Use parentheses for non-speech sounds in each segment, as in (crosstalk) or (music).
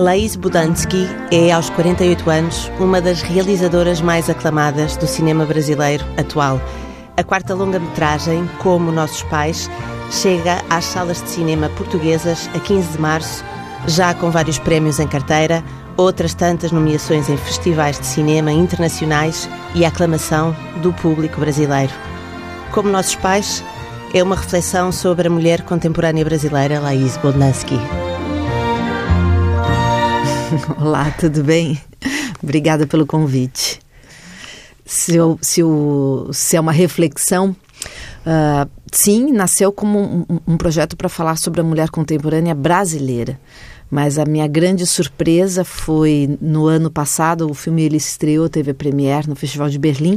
Laís Budansky é, aos 48 anos, uma das realizadoras mais aclamadas do cinema brasileiro atual. A quarta longa-metragem, Como Nossos Pais, chega às salas de cinema portuguesas a 15 de março, já com vários prémios em carteira, outras tantas nomeações em festivais de cinema internacionais e a aclamação do público brasileiro. Como Nossos Pais é uma reflexão sobre a mulher contemporânea brasileira Laís Budansky. (laughs) Olá, tudo bem? Obrigada pelo convite. Se, eu, se, eu, se é uma reflexão, uh, sim, nasceu como um, um projeto para falar sobre a mulher contemporânea brasileira. Mas a minha grande surpresa foi no ano passado, o filme ele estreou, teve a premiere no Festival de Berlim.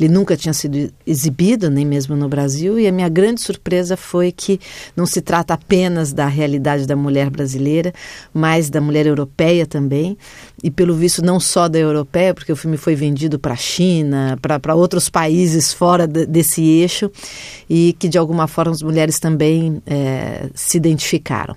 Ele nunca tinha sido exibido, nem mesmo no Brasil, e a minha grande surpresa foi que não se trata apenas da realidade da mulher brasileira, mas da mulher europeia também, e pelo visto não só da europeia, porque o filme foi vendido para a China, para outros países fora de, desse eixo, e que de alguma forma as mulheres também é, se identificaram.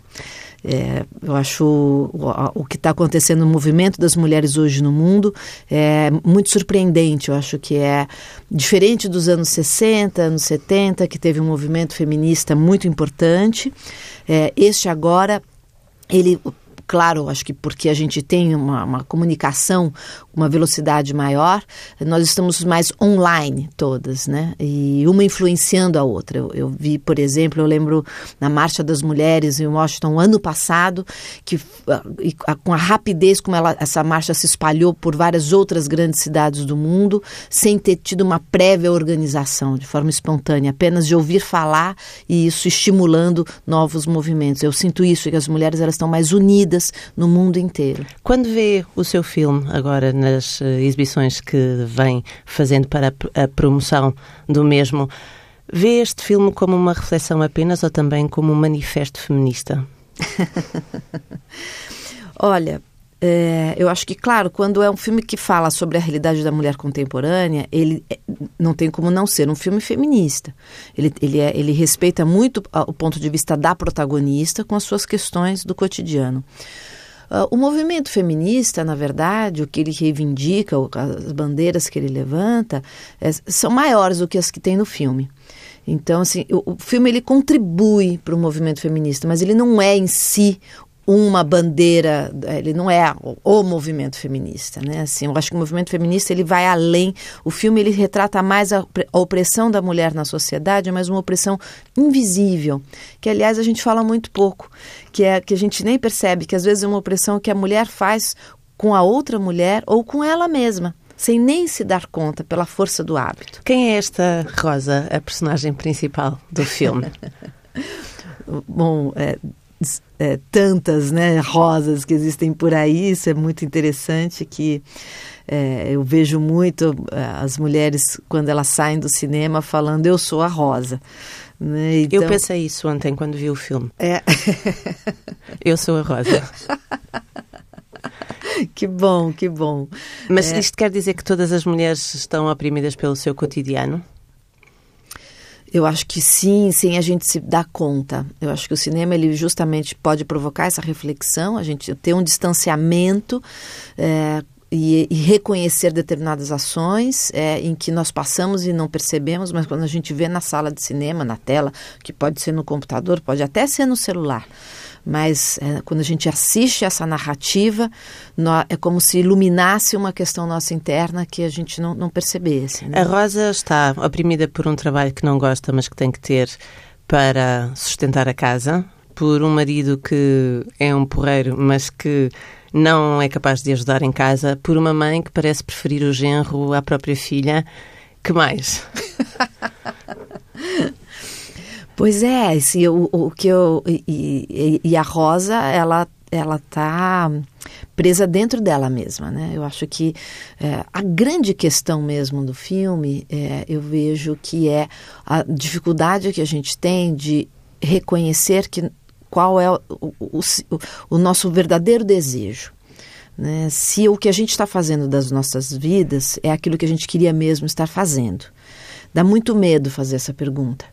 É, eu acho o, o que está acontecendo no movimento das mulheres hoje no mundo é muito surpreendente. Eu acho que é diferente dos anos 60, anos 70, que teve um movimento feminista muito importante. É, este agora ele claro, acho que porque a gente tem uma, uma comunicação, uma velocidade maior, nós estamos mais online todas, né? E uma influenciando a outra. Eu, eu vi, por exemplo, eu lembro na Marcha das Mulheres em Washington ano passado, que com a rapidez como ela, essa marcha se espalhou por várias outras grandes cidades do mundo, sem ter tido uma prévia organização, de forma espontânea, apenas de ouvir falar e isso estimulando novos movimentos. Eu sinto isso, que as mulheres elas estão mais unidas no mundo inteiro. Quando vê o seu filme agora nas eh, exibições que vem fazendo para a promoção do mesmo, vê este filme como uma reflexão apenas ou também como um manifesto feminista? (laughs) Olha, é, eu acho que, claro, quando é um filme que fala sobre a realidade da mulher contemporânea, ele é, não tem como não ser um filme feminista. Ele, ele, é, ele respeita muito o ponto de vista da protagonista com as suas questões do cotidiano. Uh, o movimento feminista, na verdade, o que ele reivindica, as bandeiras que ele levanta, é, são maiores do que as que tem no filme. Então, assim, o, filme ele contribui para o movimento feminista, mas ele não é em si uma bandeira, ele não é o, movimento feminista, né? Assim, eu acho que o movimento feminista ele vai além. O filme ele retrata mais a, a, opressão da mulher na sociedade, mas uma opressão invisível, que aliás a gente fala muito pouco, que é que a gente nem percebe que às vezes é uma opressão que a mulher faz com a outra mulher ou com ela mesma sem nem se dar conta pela força do hábito. Quem é esta Rosa, a personagem principal do filme? (laughs) Bom, é, é, tantas né, rosas que existem por aí, isso é muito interessante que é, eu vejo muito é, as mulheres quando elas saem do cinema falando eu sou a rosa. Né? Então... Eu pensei isso ontem quando vi o filme. É. eu sou a rosa. (laughs) que bom, que bom. Mas é... isto quer dizer que todas as mulheres estão oprimidas pelo seu cotidiano? Eu acho que sim, sem a gente se dar conta. Eu acho que o cinema ele justamente pode provocar essa reflexão, a gente ter um distanciamento é, e, e, reconhecer determinadas ações é, em que nós passamos e não percebemos, mas quando a gente vê na sala de cinema, na tela, que pode ser no computador, pode até ser no celular mas é, quando a gente assiste essa narrativa, é como se iluminasse uma questão nossa interna que a gente não, não percebesse. Né? A Rosa está oprimida por um trabalho que não gosta, mas que tem que ter para sustentar a casa, por um marido que é um porreiro, mas que não é capaz de ajudar em casa, por uma mãe que parece preferir o genro à própria filha. Que mais? (laughs) Pois é, esse, o, o que eu e, e, a Rosa, ela ela tá presa dentro dela mesma, né? Eu acho que é, a grande questão mesmo do filme, é, eu vejo que é a dificuldade que a gente tem de reconhecer que qual é o, o, o nosso verdadeiro desejo. Né? Se o que a gente está fazendo das nossas vidas é aquilo que a gente queria mesmo estar fazendo. Dá muito medo fazer essa pergunta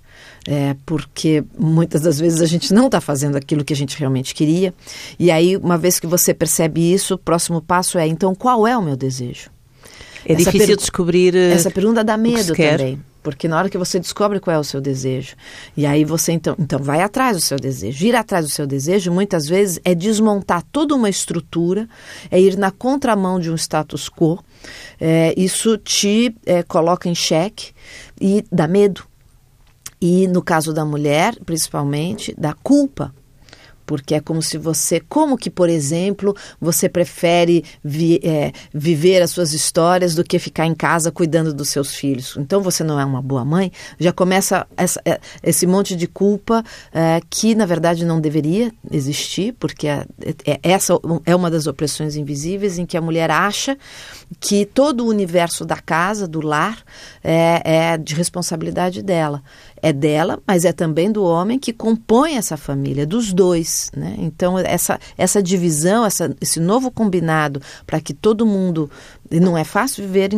É, porque muitas das vezes a gente não está fazendo aquilo que a gente realmente queria. E aí, uma vez que você percebe isso, o próximo passo é: então, qual é o meu desejo? É essa difícil descobrir. Eh, essa pergunta dá medo também. Porque na hora que você descobre qual é o seu desejo, e aí você então, então vai atrás do seu desejo. Ir atrás do seu desejo, muitas vezes, é desmontar toda uma estrutura, é ir na contramão de um status quo. É, isso te é, coloca em xeque e dá medo. E no caso da mulher, principalmente, dá culpa porque é como se você, como que, por exemplo, você prefere vi, é, viver as suas histórias do que ficar em casa cuidando dos seus filhos. Então você não é uma boa mãe, já começa essa, é, esse monte de culpa é, que na verdade não deveria existir, porque é, é, essa é uma das opressões invisíveis em que a mulher acha que todo o universo da casa, do lar, é, é de responsabilidade dela é dela, mas é também do homem que compõe essa família, dos dois. Né? Então, essa, essa divisão, essa, esse novo combinado para que todo mundo. Não é fácil viver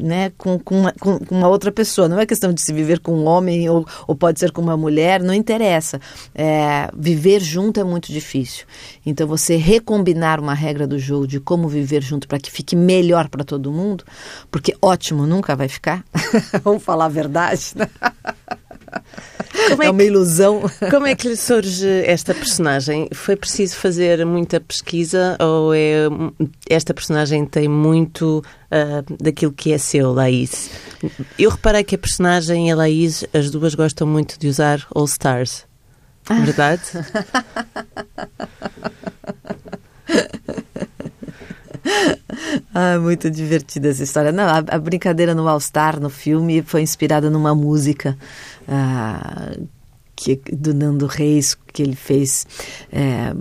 né, com, com, uma, com, uma, outra pessoa, não é questão de se viver com um homem ou, ou pode ser com uma mulher, não interessa. É, viver junto é muito difícil. Então, você recombinar uma regra do jogo de como viver junto para que fique melhor para todo mundo, porque ótimo nunca vai ficar, (laughs) vamos falar a verdade. (laughs) Como é, é uma que, ilusão. Como é que lhe surge esta personagem? Foi preciso fazer muita pesquisa ou é, esta personagem tem muito uh, daquilo que é seu, Laís? Eu reparei que a personagem e a Laís, as duas gostam muito de usar All Stars. Ah. Verdade? (laughs) ah, muito divertida essa história. Não, a, a brincadeira no All Star, no filme, foi inspirada numa música que, do Nando Reis, que ele fez. É,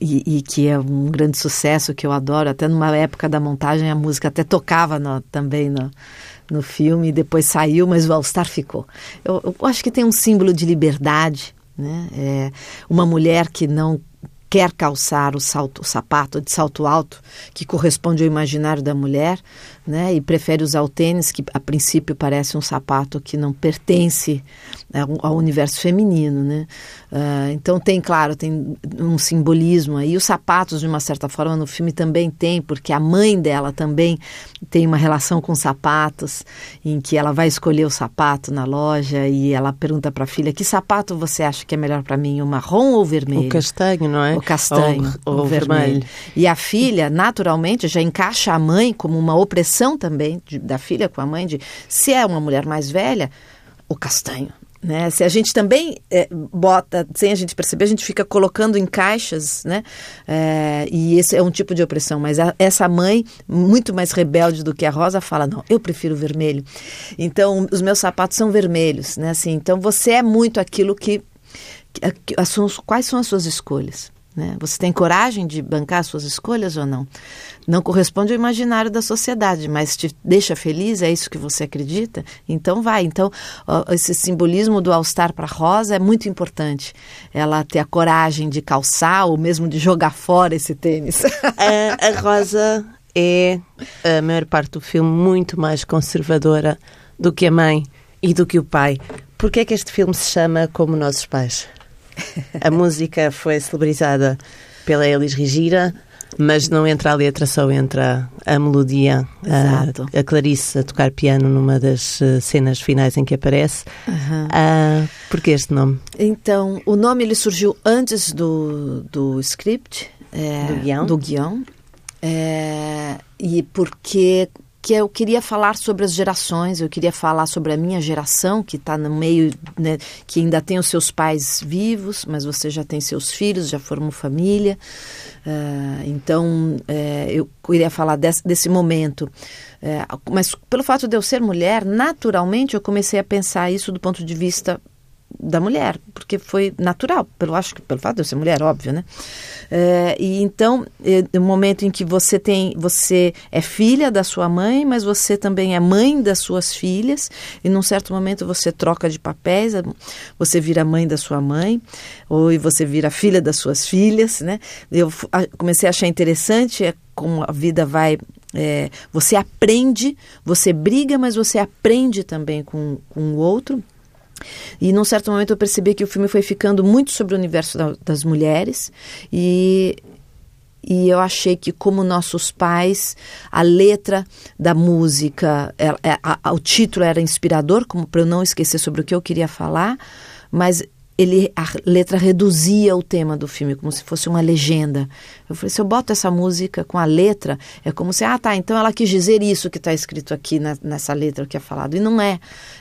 e, e, que é um grande sucesso, que eu adoro. Até numa época da montagem, a música até tocava no, também no, no filme, depois saiu, mas o All Star ficou. Eu, eu acho que tem um símbolo de liberdade, né? É uma mulher que não quer calçar o salto, o sapato de salto alto que corresponde ao imaginário da mulher, né? E prefere usar o tênis que a princípio parece um sapato que não pertence ao universo feminino, né? Uh, então tem, claro, tem um simbolismo aí. Os sapatos, de uma certa forma, no filme também tem, porque a mãe dela também tem uma relação com sapatos, em que ela vai escolher o sapato na loja e ela pergunta para a filha: que sapato você acha que é melhor para mim, o marrom ou o vermelho? O castanho, não é? O castanho, ou, ou o vermelho. vermelho. E a filha, naturalmente, já encaixa a mãe como uma opressão também de, da filha com a mãe de se é uma mulher mais velha, o castanho. Né? Se a gente também é, bota, sem a gente perceber, a gente fica colocando em caixas, né? É, e esse é um tipo de opressão. Mas a, essa mãe, muito mais rebelde do que a Rosa, fala: não, eu prefiro vermelho. Então, os meus sapatos são vermelhos, né? Assim, então, você é muito aquilo que. que, que quais são as suas escolhas? Né? Você tem coragem de bancar suas escolhas ou não? Não corresponde ao imaginário da sociedade, mas te deixa feliz, é isso que você acredita? Então vai. Então, esse simbolismo do All-Star para Rosa é muito importante. Ela ter a coragem de calçar ou mesmo de jogar fora esse tênis. A, (laughs) a Rosa é, a maior parte do filme, muito mais conservadora do que a mãe e do que o pai. Por que é que este filme se chama Como Nossos Pais? (laughs) A música foi celebrizada pela Elis Rigira, mas não entra a letra, só entra a melodia. A, a, Clarice a tocar piano numa das eh, cenas finais em que aparece. Uhum. Uh, Por que este nome? Então, o nome ele surgiu antes do, do script, é, do guião. Do guião é, e porque que eu queria falar sobre as gerações, eu queria falar sobre a minha geração, que está no meio, né, que ainda tem os seus pais vivos, mas você já tem seus filhos, já formou família. Uh, então, uh, eu queria falar desse, desse momento. Uh, mas pelo fato de eu ser mulher, naturalmente eu comecei a pensar isso do ponto de vista da mulher, porque foi natural, pelo acho que pelo fato de eu ser mulher, óbvio, né? É, e então, é, no momento em que você tem, você é filha da sua mãe, mas você também é mãe das suas filhas, e num certo momento você troca de papéis, você vira mãe da sua mãe, ou você vira filha das suas filhas, né? Eu comecei a achar interessante é, como a vida vai é, você aprende, você briga, mas você aprende também com, com o outro. E num certo momento eu percebi que o filme foi ficando muito sobre o universo da, das mulheres. E e eu achei que como nossos pais a letra da música é, é, a, a, o título era inspirador como para eu não esquecer sobre o que eu queria falar. Mas ele a letra reduzia o tema do filme como se fosse uma legenda. Eu falei se eu boto essa música com a letra é como se ah tá então ela quis dizer isso que está escrito aqui na, nessa letra que é falado. E não é.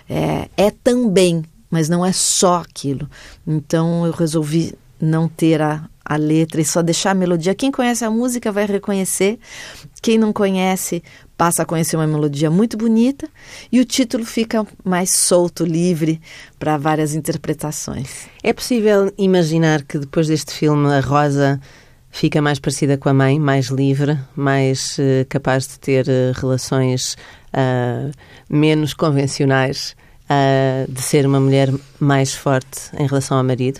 É, é também mas não é só aquilo. Então eu resolvi não ter a, a letra e só deixar a melodia. Quem conhece a música vai reconhecer, quem não conhece passa a conhecer uma melodia muito bonita e o título fica mais solto, livre para várias interpretações. É possível imaginar que depois deste filme a Rosa fica mais parecida com a mãe, mais livre, mais uh, capaz de ter uh, relações uh, menos convencionais, de ser uma mulher mais forte em relação ao marido?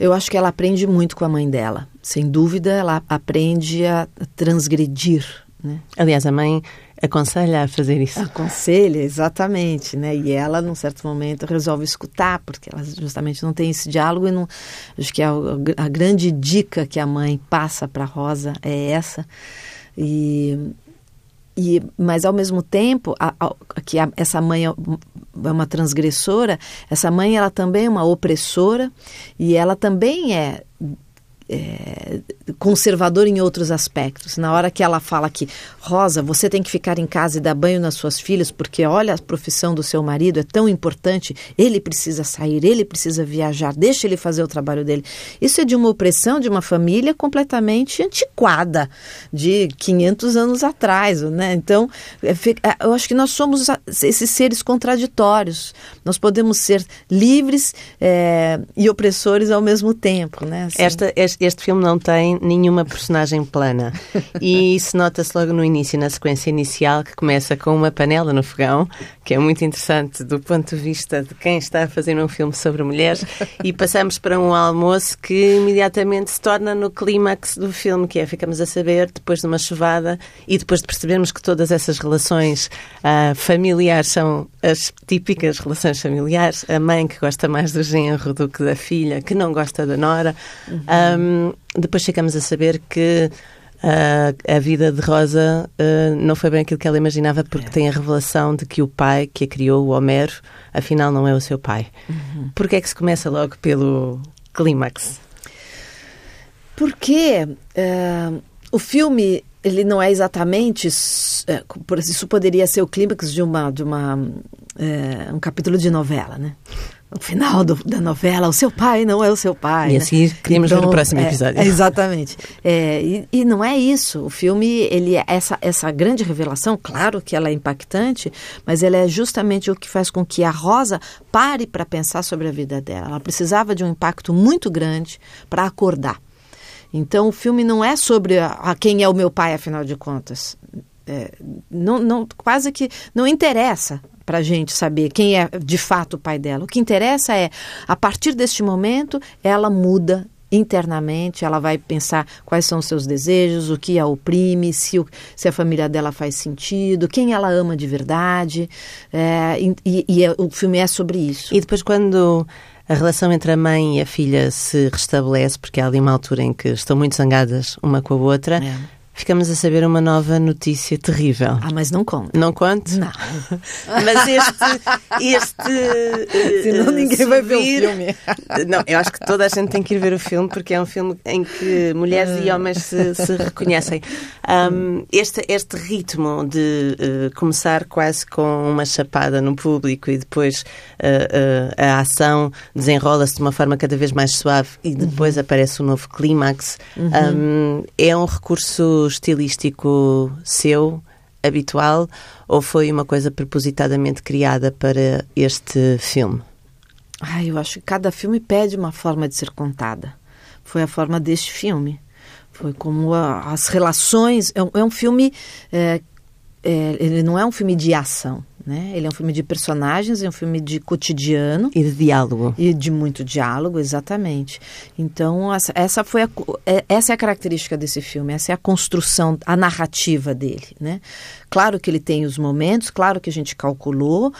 Eu acho que ela aprende muito com a mãe dela. Sem dúvida, ela aprende a transgredir. Né? Aliás, a mãe aconselha a fazer isso. Aconselha, exatamente, né? E ela, num certo momento, resolve escutar, porque ela justamente não tem esse diálogo e não... Acho que a, a grande dica que a mãe passa para Rosa é essa. E, e, mas ao mesmo tempo, a, a, que a, essa mãe é, é uma transgressora, essa mãe ela também é uma opressora e ela também é é, conservador em outros aspectos. Na hora que ela fala que, Rosa, você tem que ficar em casa e dar banho nas suas filhas, porque olha a profissão do seu marido, é tão importante, ele precisa sair, ele precisa viajar, deixa ele fazer o trabalho dele. Isso é de uma opressão de uma família completamente antiquada, de 500 anos atrás. Né? Então, é, é, eu acho que nós somos esses seres contraditórios. Nós podemos ser livres é, e opressores ao mesmo tempo. Né? Assim. Esta, esta este filme não tem nenhuma personagem plana. E isso nota-se logo no início, na sequência inicial, que começa com uma panela no fogão, que é muito interessante do ponto de vista de quem está a fazer um filme sobre mulheres, e passamos para um almoço que imediatamente se torna no clímax do filme, que é ficamos a saber, depois de uma chuvada, e depois de percebermos que todas essas relações uh, familiares são as típicas relações familiares, a mãe que gosta mais do genro do que da filha, que não gosta da nora. Uhum. Um, depois chegamos a saber que uh, a vida de Rosa uh, não foi bem aquilo que ela imaginava, porque é. tem a revelação de que o pai que a criou, o Homero, afinal não é o seu pai. Uhum. Porquê é que se começa logo pelo clímax? Porque uh, o filme ele não é exatamente isso poderia ser o clímax de uma de uma um capítulo de novela, né? No final do, da novela, o seu pai não é o seu pai. E né? assim queríamos então, ver no próximo é, episódio. É, (laughs) exatamente. É, e, e, não é isso. O filme, ele é essa, essa grande revelação, claro que ela é impactante, mas ela é justamente o que faz com que a Rosa pare para pensar sobre a vida dela. Ela precisava de um impacto muito grande para acordar. Então o filme não é sobre a, a quem é o meu pai, afinal de contas. É, não, não, quase que não interessa para a gente saber quem é de fato o pai dela. O que interessa é, a partir deste momento, ela muda internamente, ela vai pensar quais são os seus desejos, o que a oprime, se, o, se a família dela faz sentido, quem ela ama de verdade. É, e, e é, o filme é sobre isso. E depois, quando a relação entre a mãe e a filha se restabelece, porque há ali uma altura em que estão muito zangadas uma com a outra. É ficamos a saber uma nova notícia terrível. Ah, mas não conta. Não conte? Não. (laughs) mas este. este (laughs) Senão uh, ninguém subir... vai ver o filme. (laughs) Não, eu acho que toda a gente tem que ir ver o filme porque é um filme em que mulheres e homens se, se reconhecem. Um, este, este ritmo de uh, começar quase com uma chapada no público e depois uh, a ação desenrola-se de uma forma cada vez mais suave e depois uhum. aparece um novo clímax, uhum. um, é um recurso estilístico seu, habitual, ou foi uma coisa propositadamente criada para este filme? Ah, eu acho que cada filme pede uma forma de ser contada. Foi a forma deste filme. Foi como a, as relações. É um, é um filme. É, é, ele não é um filme de ação. Né? Ele é um filme de personagens, é um filme de cotidiano. E de diálogo. E de muito diálogo, exatamente. Então, essa, essa foi a, é, essa é a característica desse filme, essa é a construção, a narrativa dele, né? Claro que ele tem os momentos, claro que a gente calculou.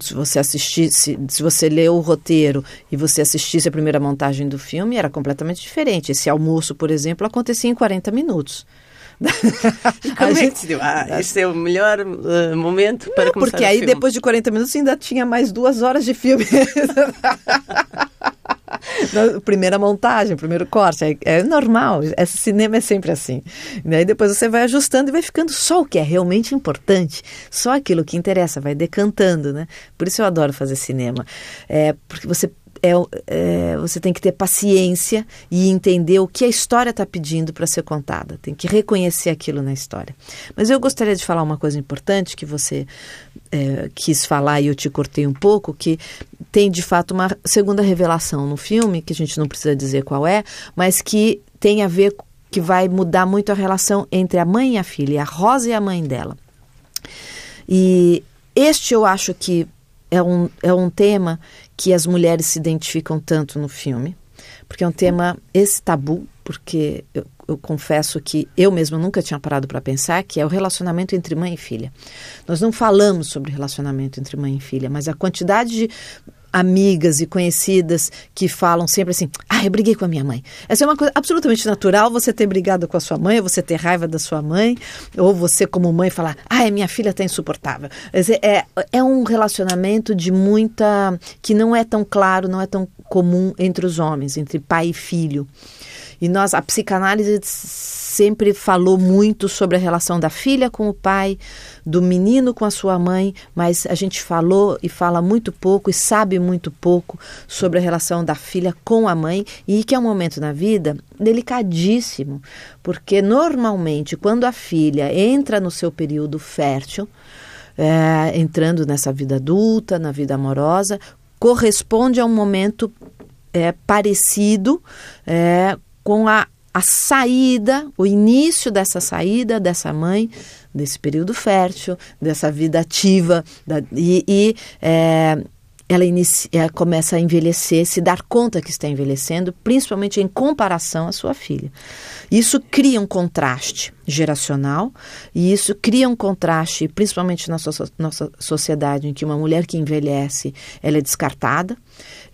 Se você assistisse, se você leu o roteiro e você assistisse a primeira montagem do filme, era completamente diferente. Esse almoço, por exemplo, acontecia em 40 minutos. (laughs) A gente... é que ah, esse é o melhor uh, momento para Não, começar Porque aí, depois de 40 minutos, ainda tinha mais duas horas de filme. (laughs) Na primeira montagem, primeiro corte, é, é, normal, esse cinema é sempre assim. E aí depois você vai ajustando e vai ficando só o que é realmente importante, só aquilo que interessa, vai decantando, né? Por isso eu adoro fazer cinema, é, porque você é, é, você tem que ter paciência e entender o que a história está pedindo para ser contada. Tem que reconhecer aquilo na história. Mas eu gostaria de falar uma coisa importante que você é, quis falar e eu te cortei um pouco, que tem de fato uma segunda revelação no filme, que a gente não precisa dizer qual é, mas que tem a ver que vai mudar muito a relação entre a mãe e a filha, a Rosa e a mãe dela. E este eu acho que é um, é um tema que as mulheres se identificam tanto no filme, porque é um tema esse tabu, porque eu, eu confesso que eu mesma nunca tinha parado para pensar, que é o relacionamento entre mãe e filha. Nós não falamos sobre relacionamento entre mãe e filha, mas a quantidade de amigas e conhecidas que falam sempre assim: ah, eu briguei com a minha mãe. Essa é uma coisa absolutamente natural, você ter brigado com a sua mãe, você ter raiva da sua mãe, ou você, como mãe, falar: ah, minha filha está insuportável. É, é um relacionamento de muita. que não é tão claro, não é tão comum entre os homens, entre pai e filho. E nós, a psicanálise sempre falou muito sobre a relação da filha com o pai, do menino com a sua mãe, mas a gente falou e fala muito pouco e sabe muito pouco sobre a relação da filha com a mãe e que é um momento na vida delicadíssimo, porque normalmente quando a filha entra no seu período fértil, é, entrando nessa vida adulta, na vida amorosa, corresponde a um momento é, parecido é, com a a saída, o início dessa saída dessa mãe, desse período fértil, dessa vida ativa, da, e, e é, ela inicia, ela começa a envelhecer, se dar conta que está envelhecendo, principalmente em comparação à sua filha. Isso cria um contraste geracional e isso cria um contraste, principalmente na nossa, nossa sociedade, em que uma mulher que envelhece, ela é descartada.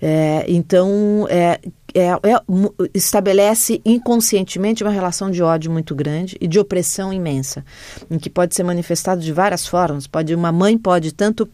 É, então, é, é, é, estabelece inconscientemente uma relação de ódio muito grande e de opressão imensa, em que pode ser manifestado de várias formas. Pode uma mãe pode tanto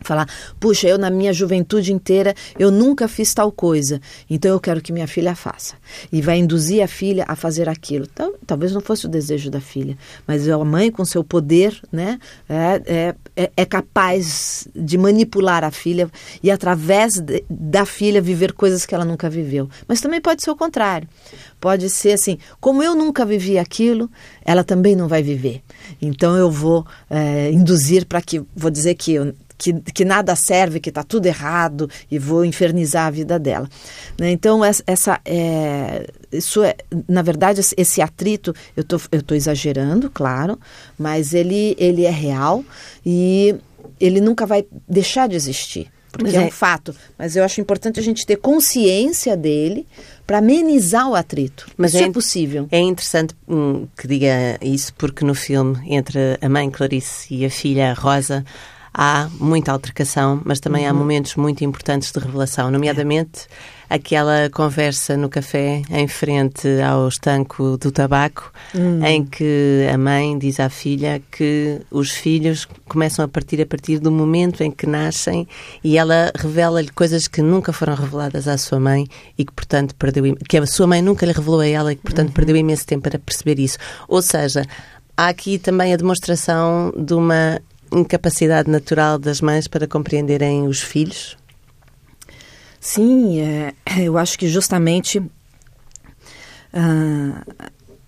falar, puxa, eu na minha juventude inteira eu nunca fiz tal coisa, então eu quero que minha filha faça. E vai induzir a filha a fazer aquilo. Talvez não fosse o desejo da filha, mas a mãe com seu poder, né, é, é, é capaz de manipular a filha e através de, da filha viver coisas que ela nunca viveu. Mas também pode ser o contrário. Pode ser assim, como eu nunca vivi aquilo, ela também não vai viver. Então eu vou é, induzir para que, vou dizer que eu que, que nada serve, que está tudo errado e vou infernizar a vida dela. Né? Então, essa, essa é, isso é, na verdade, esse atrito, eu tô, estou tô exagerando, claro, mas ele, ele é real e ele nunca vai deixar de existir. Porque é. é um fato, mas eu acho importante a gente ter consciência dele para amenizar o atrito. Mas isso é, é possível. É interessante hum, que diga isso, porque no filme, entre a mãe Clarice e a filha Rosa, há muita altercação, mas também uhum. há momentos muito importantes de revelação, nomeadamente aquela conversa no café em frente ao estanco do tabaco, uhum. em que a mãe diz à filha que os filhos começam a partir a partir do momento em que nascem e ela revela-lhe coisas que nunca foram reveladas à sua mãe e que, portanto, perdeu que a sua mãe nunca lhe revelou a ela e que, portanto, uhum. perdeu imenso tempo para perceber isso. Ou seja, há aqui também a demonstração de uma incapacidade natural das mães para compreenderem os filhos? Sim, é, eu acho que justamente uh,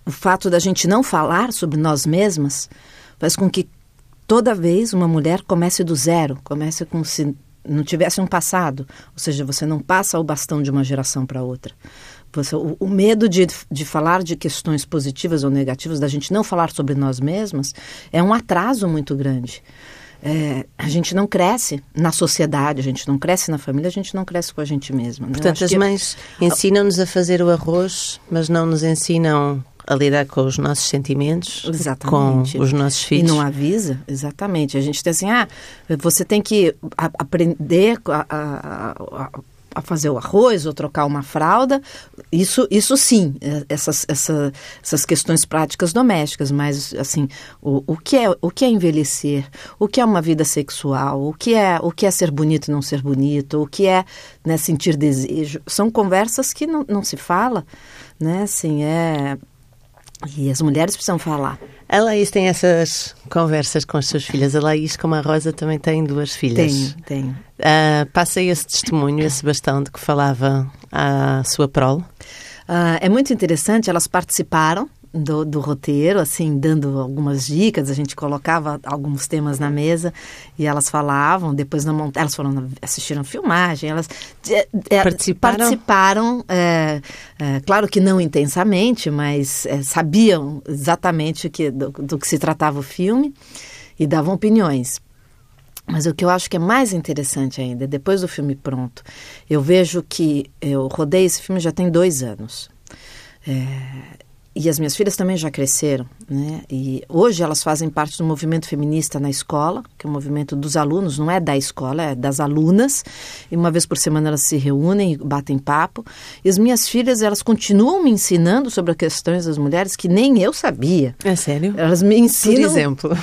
o fato da gente não falar sobre nós mesmas faz com que toda vez uma mulher comece do zero, comece como se não tivesse um passado, ou seja, você não passa o bastão de uma geração para outra. Você, o, o, medo de, de falar de questões positivas ou negativas, da gente não falar sobre nós mesmas, é um atraso muito grande. é, a gente não cresce na sociedade, a gente não cresce na família, a gente não cresce com a gente mesma. Né? Portanto, as mães ensinam-nos a fazer o arroz, mas não nos ensinam a lidar com os nossos sentimentos, exatamente. com os nossos filhos. E não avisa, exatamente. A gente tem assim, ah, você tem que aprender a, a, a, a fazer o arroz ou trocar uma fralda, isso, isso sim, é, essas, essa, essas questões práticas domésticas, mas assim, o, o, que é, o que é envelhecer, o que é uma vida sexual, o que é, o que é ser bonito e não ser bonito, o que é né, sentir desejo, são conversas que não, não se fala, né, assim, é... E as mulheres precisam falar. A Laís tem essas conversas com as suas filhas. A Laís, como a Rosa, também tem duas filhas. Tenho, tenho. Uh, passa esse testemunho, esse bastão de que falava a sua prole? Uh, é muito interessante, elas participaram do, do, roteiro, assim, dando algumas dicas, a gente colocava alguns temas na mesa e elas falavam, depois na montagem, elas foram, assistiram filmagem, elas é, é, participaram, participaram é, é, claro que não intensamente, mas é, sabiam exatamente que, do, do que se tratava o filme e davam opiniões. Mas o que eu acho que é mais interessante ainda, depois do filme pronto, eu vejo que eu rodei esse filme já tem dois anos. É, e as minhas filhas também já cresceram, né? E hoje elas fazem parte do movimento feminista na escola, que é o movimento dos alunos, não é da escola, é das alunas. E uma vez por semana elas se reúnem e batem papo. E as minhas filhas, elas continuam me ensinando sobre as questões das mulheres que nem eu sabia. É sério? Elas me ensinam. Por exemplo.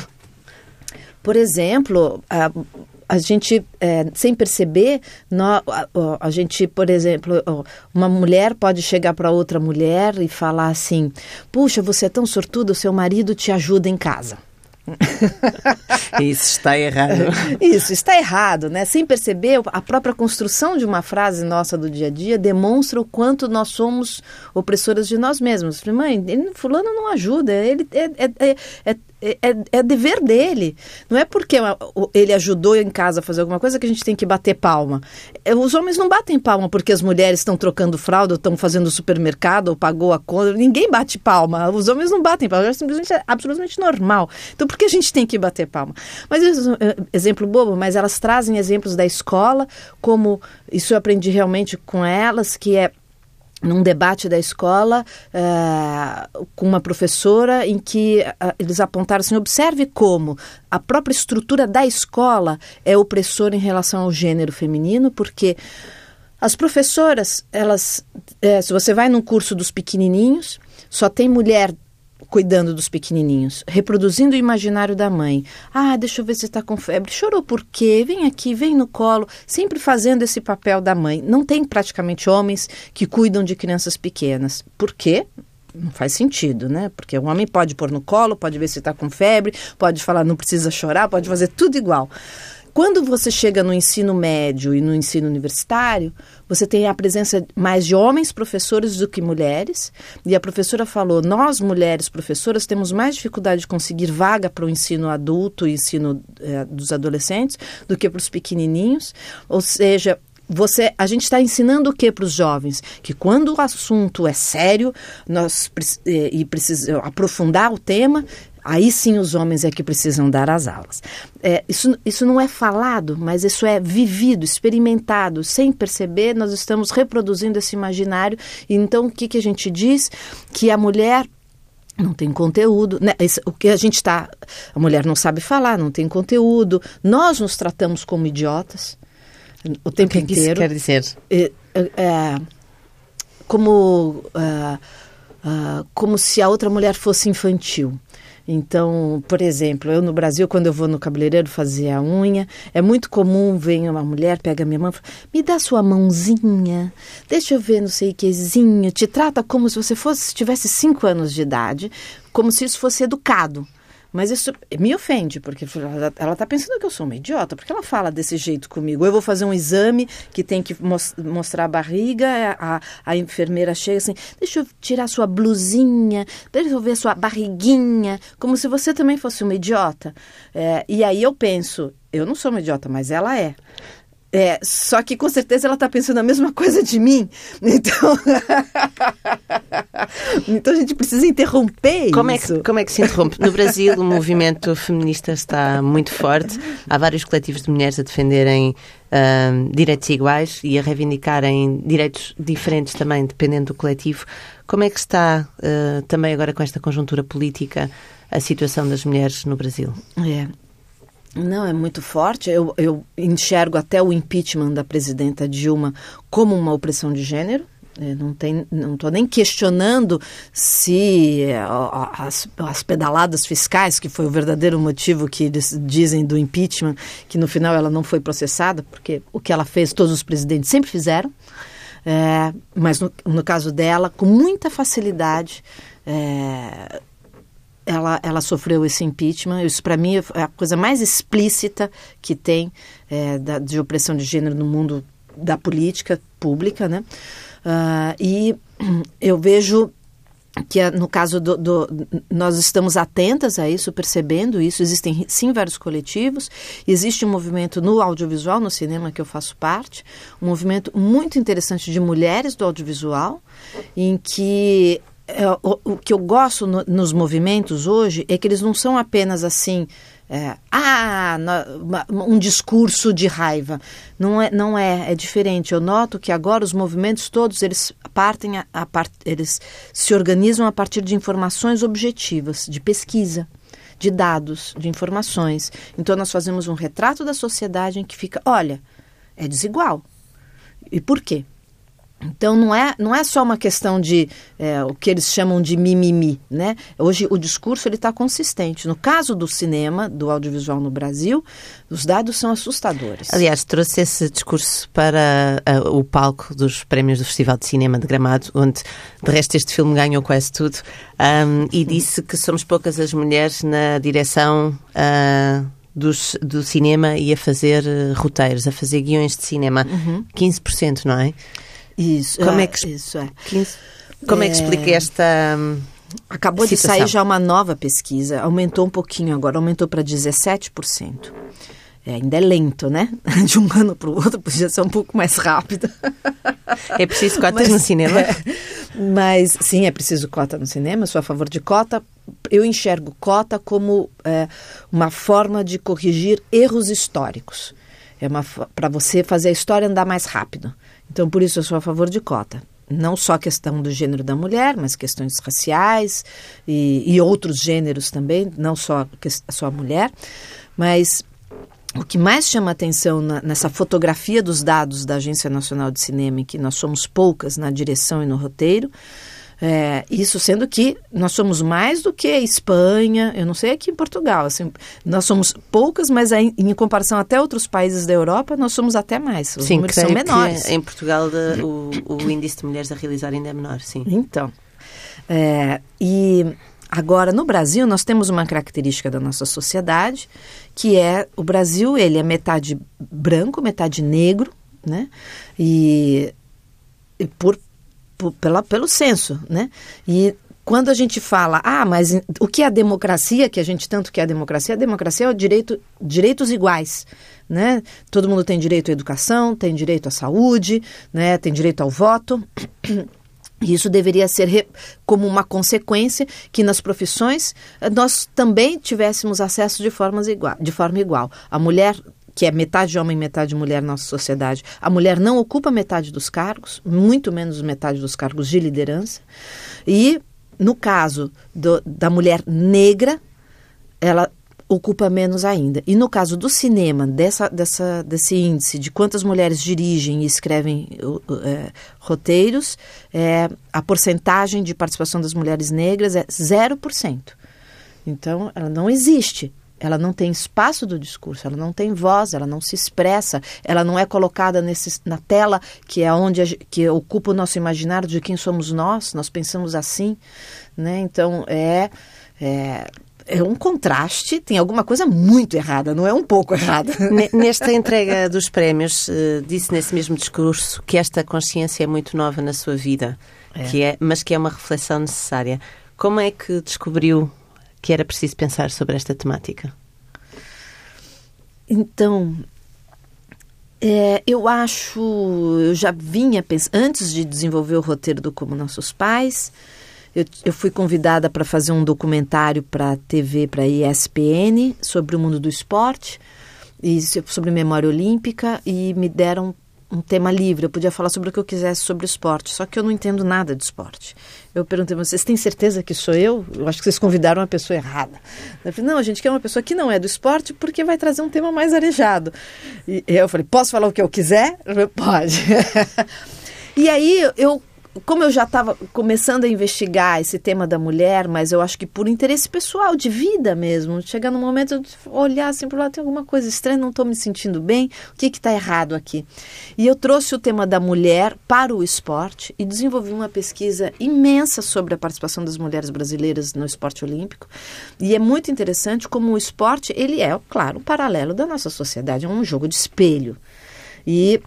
Por exemplo, a, a gente, é, sem perceber, nós, a, a, gente, por exemplo, uma mulher pode chegar para outra mulher e falar assim: Puxa, você é tão sortudo, seu marido te ajuda em casa. (laughs) Isso está errado. Isso está errado, né? Sem perceber, a própria construção de uma frase nossa do dia a dia demonstra o quanto nós somos opressoras de nós mesmos. Mãe, ele, fulano não ajuda, ele é, é, é, é é, é, é, dever dele. Não é porque ele ajudou em casa a fazer alguma coisa que a gente tem que bater palma. É, os homens não batem palma porque as mulheres estão trocando fralda, estão fazendo supermercado, ou pagou a conta. Ninguém bate palma. Os homens não batem palma. É simplesmente é absolutamente normal. Então, por que a gente tem que bater palma? Mas, exemplo bobo, mas elas trazem exemplos da escola, como isso eu aprendi realmente com elas, que é num debate da escola uh, com uma professora em que uh, eles apontaram assim, observe como a própria estrutura da escola é opressora em relação ao gênero feminino, porque as professoras, elas, uh, se você vai num curso dos pequenininhos, só tem mulher cuidando dos pequenininhos, reproduzindo o imaginário da mãe. Ah, deixa eu ver se está com febre. Chorou por quê? Vem aqui, vem no colo. Sempre fazendo esse papel da mãe. Não tem praticamente homens que cuidam de crianças pequenas. Por quê? Não faz sentido, né? Porque o homem pode pôr no colo, pode ver se está com febre, pode falar não precisa chorar, pode fazer tudo igual. Quando você chega no ensino médio e no ensino universitário, você tem a presença mais de homens professores do que mulheres. E a professora falou: nós, mulheres professoras, temos mais dificuldade de conseguir vaga para o ensino adulto e ensino eh, dos adolescentes do que para os pequenininhos. Ou seja, você, a gente está ensinando o que para os jovens? Que quando o assunto é sério, nós eh, e precisa aprofundar o tema, Aí sim os homens é que precisam dar as aulas. É, isso, isso não é falado, mas isso é vivido, experimentado. Sem perceber, nós estamos reproduzindo esse imaginário. Então, o que, que a gente diz? Que a mulher não tem conteúdo, né? o que a gente está, a mulher não sabe falar, não tem conteúdo. Nós nos tratamos como idiotas o tempo o que inteiro. Que isso quer dizer? É, é, como uh, uh, como se a outra mulher fosse infantil. Então, por exemplo, eu no Brasil, quando eu vou no cabeleireiro fazer a unha, é muito comum vem uma mulher, pega minha mão fala, me dá sua mãozinha, deixa eu ver não sei o quezinho, te trata como se você fosse, tivesse cinco anos de idade, como se isso fosse educado. Mas isso me ofende, porque ela está pensando que eu sou uma idiota, porque ela fala desse jeito comigo. Eu vou fazer um exame que tem que mostrar a barriga, a, a enfermeira chega assim, deixa eu tirar sua blusinha, deixa eu ver sua barriguinha, como se você também fosse uma idiota. É, e aí eu penso, eu não sou uma idiota, mas ela é. É, só que com certeza ela está pensando a mesma coisa de mim. (laughs) Então, então a gente precisa interromper como isso. É que, como é que se interrompe? No Brasil, o movimento feminista está muito forte. Há vários coletivos de mulheres a defenderem uh, direitos iguais e a reivindicarem direitos diferentes também, dependendo do coletivo. Como é que está uh, também agora com esta conjuntura política a situação das mulheres no Brasil? É. Não, é muito forte. Eu, eu enxergo até o impeachment da presidenta Dilma como uma opressão de gênero. É, não tem, não estou nem questionando se as, as, pedaladas fiscais, que foi o verdadeiro motivo que eles dizem do impeachment, que no final ela não foi processada, porque o que ela fez, todos os presidentes sempre fizeram. É, mas no, no, caso dela, com muita facilidade, é, ela, ela sofreu esse impeachment. Isso, para mim, é a coisa mais explícita que tem é, da, de opressão de gênero no mundo da política pública, né? Uh, e (clears throat) eu vejo que no caso do, do, nós estamos atentas a isso, percebendo isso. Existem sim vários coletivos. Existe um movimento no audiovisual, no cinema que eu faço parte, um movimento muito interessante de mulheres do audiovisual, em que é, o, o, que eu gosto no, nos movimentos hoje é que eles não são apenas assim. É, ah, um discurso de raiva. Não é, não é, é diferente. Eu noto que agora os movimentos todos eles partem a, a part, eles se organizam a partir de informações objetivas, de pesquisa, de dados, de informações. Então nós fazemos um retrato da sociedade em que fica, olha, é desigual. E por quê? Então não é, não é só uma questão de é, o que eles chamam de mimimi, né? Hoje o discurso ele está consistente. No caso do cinema, do audiovisual no Brasil, os dados são assustadores. Aliás, trouxe esse discurso para uh, o palco dos prémios do Festival de Cinema de Gramado, onde de resto este filme ganhou quase tudo, um, e disse que somos poucas as mulheres na direção. Uh, dos, do cinema e a fazer uh, roteiros, a fazer guiões de cinema. Uhum. 15%, não é? Isso, como é, é que, isso é. Como é, é que explica esta. Hum, Acabou situação? de sair já uma nova pesquisa, aumentou um pouquinho agora, aumentou para 17%. É, ainda é lento, né? (laughs) De um ano para o outro, podia ser um pouco mais rápido. É preciso cotas mas, no cinema? (laughs) É, mas sim, é preciso cota no cinema, sou a favor de cota. Eu enxergo cota como é, uma forma de corrigir erros históricos. É para você fazer a história andar mais rápido. Então, por isso eu sou a favor de cota. Não só a questão do gênero da mulher, mas questões raciais e, e outros gêneros também, não só, a mulher. Mas o que mais chama atenção na, nessa fotografia dos dados da Agência Nacional de Cinema, em que nós somos poucas na direção e no roteiro, é, isso sendo que nós somos mais do que a Espanha, eu não sei aqui em Portugal, assim, nós somos poucas, mas em, em comparação até outros países da Europa, nós somos até mais. Os sim, números são menores. em Portugal de, o, o índice de mulheres a realizar ainda é menor, sim. Então, é, e agora no Brasil nós temos uma característica da nossa sociedade que é o Brasil ele é metade branco, metade negro, né? E, e por pela, pelo censo, né? E quando a gente fala, ah, mas o que é a democracia, que a gente tanto quer a democracia, a democracia é o direito, direitos iguais, né? Todo mundo tem direito à educação, tem direito à saúde, né? Tem direito ao voto. Isso deveria ser como uma consequência que nas profissões eh, nós também tivéssemos acesso de, formas igual, de forma igual. A mulher que é metade homem e metade mulher na nossa sociedade, a mulher não ocupa metade dos cargos, muito menos metade dos cargos de liderança. E, no caso do, da mulher negra, ela ocupa menos ainda. E no caso do cinema, dessa, dessa, desse índice de quantas mulheres dirigem e escrevem é, roteiros, é, a porcentagem de participação das mulheres negras é 0%. Então, ela não existe ela não tem espaço do discurso, ela não tem voz, ela não se expressa, ela não é colocada nesse, na tela que é onde a, que ocupa o nosso imaginário de quem somos nós, nós pensamos assim, né? Então é, é é um contraste, tem alguma coisa muito errada, não é um pouco errada. (laughs) Nesta entrega dos prémios, eh, disse nesse mesmo discurso que esta consciência é muito nova na sua vida, é. Que é, mas que é uma reflexão necessária. Como é que descobriu que era preciso pensar sobre esta temática? Então, É, eu acho, eu já vinha pensando, antes de desenvolver o roteiro do Como Nossos Pais, eu, eu fui convidada para fazer um documentário para a TV, para a ESPN, sobre o mundo do esporte, e sobre memória olímpica, e me deram um tema livre, eu podia falar sobre o que eu quisesse sobre esporte, só que eu não entendo nada de esporte. Eu perguntei, vocês têm certeza que sou eu? Eu acho que vocês convidaram uma pessoa errada. Eu falei, não, a gente quer uma pessoa que não é do esporte porque vai trazer um tema mais arejado. E eu falei, posso falar o que eu quiser? Eu falei, pode. (laughs) e aí eu como eu já estava começando a investigar esse tema da mulher, mas eu acho que por interesse pessoal, de vida mesmo, chegar no momento de olhar assim para lá, tem alguma coisa estranha, não estou me sentindo bem, o que está errado aqui? E eu trouxe o tema da mulher para o esporte e desenvolvi uma pesquisa imensa sobre a participação das mulheres brasileiras no esporte olímpico. E é muito interessante como o esporte, ele é, claro, um paralelo da nossa sociedade, é um jogo de espelho. E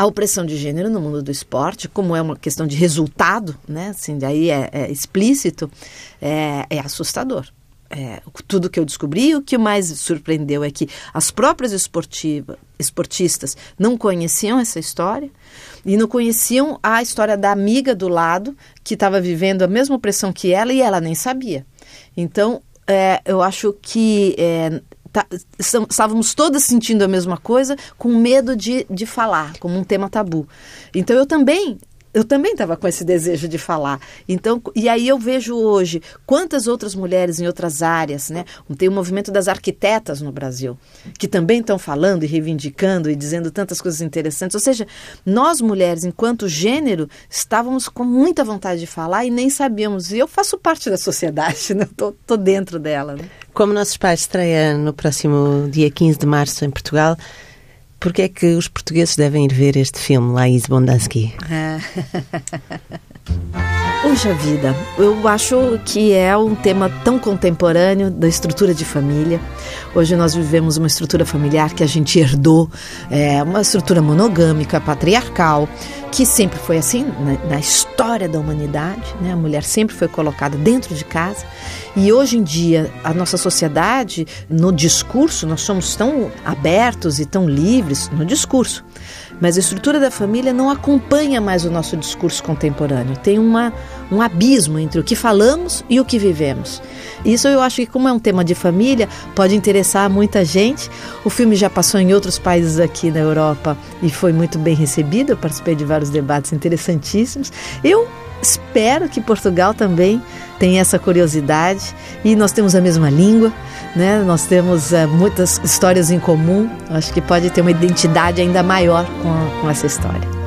a opressão de gênero no mundo do esporte, como é uma questão de resultado, né? Assim, daí é, é explícito, é, é assustador. É, tudo que eu descobri, o que mais surpreendeu é que as próprias esportiva, esportistas não conheciam essa história e não conheciam a história da amiga do lado que estava vivendo a mesma opressão que ela e ela nem sabia. Então, é, eu acho que é, tá, estávamos todas sentindo a mesma coisa, com medo de, de falar, como um tema tabu. Então eu também eu também estava com esse desejo de falar. Então, e aí eu vejo hoje quantas outras mulheres em outras áreas, né? Tem o movimento das arquitetas no Brasil, que também estão falando e reivindicando e dizendo tantas coisas interessantes. Ou seja, nós mulheres, enquanto gênero, estávamos com muita vontade de falar e nem sabíamos. E eu faço parte da sociedade, (laughs) né? Tô dentro dela. Né? Como Nossos Pais estreia no próximo dia 15 de março em Portugal, Porquê é que os portugueses devem ir ver este filme, Laís Bondansky? (laughs) Puxa vida, eu acho que é um tema tão contemporâneo da estrutura de família. Hoje nós vivemos uma estrutura familiar que a gente herdou, é uma estrutura monogâmica, patriarcal, que sempre foi assim na, na história da humanidade. Né? A mulher sempre foi colocada dentro de casa. E hoje em dia, a nossa sociedade, no discurso, nós somos tão abertos e tão livres no discurso. Mas a estrutura da família não acompanha mais o nosso discurso contemporâneo. Tem uma, um abismo entre o que falamos e o que vivemos. Isso eu acho que, como é um tema de família, pode interessar muita gente. O filme já passou em outros países aqui na Europa e foi muito bem recebido. Eu participei de vários debates interessantíssimos. Eu espero que Portugal também tenha essa curiosidade e nós temos a mesma língua, né? Nós temos uh, muitas histórias em comum. Acho que pode ter uma identidade ainda maior com, com essa história.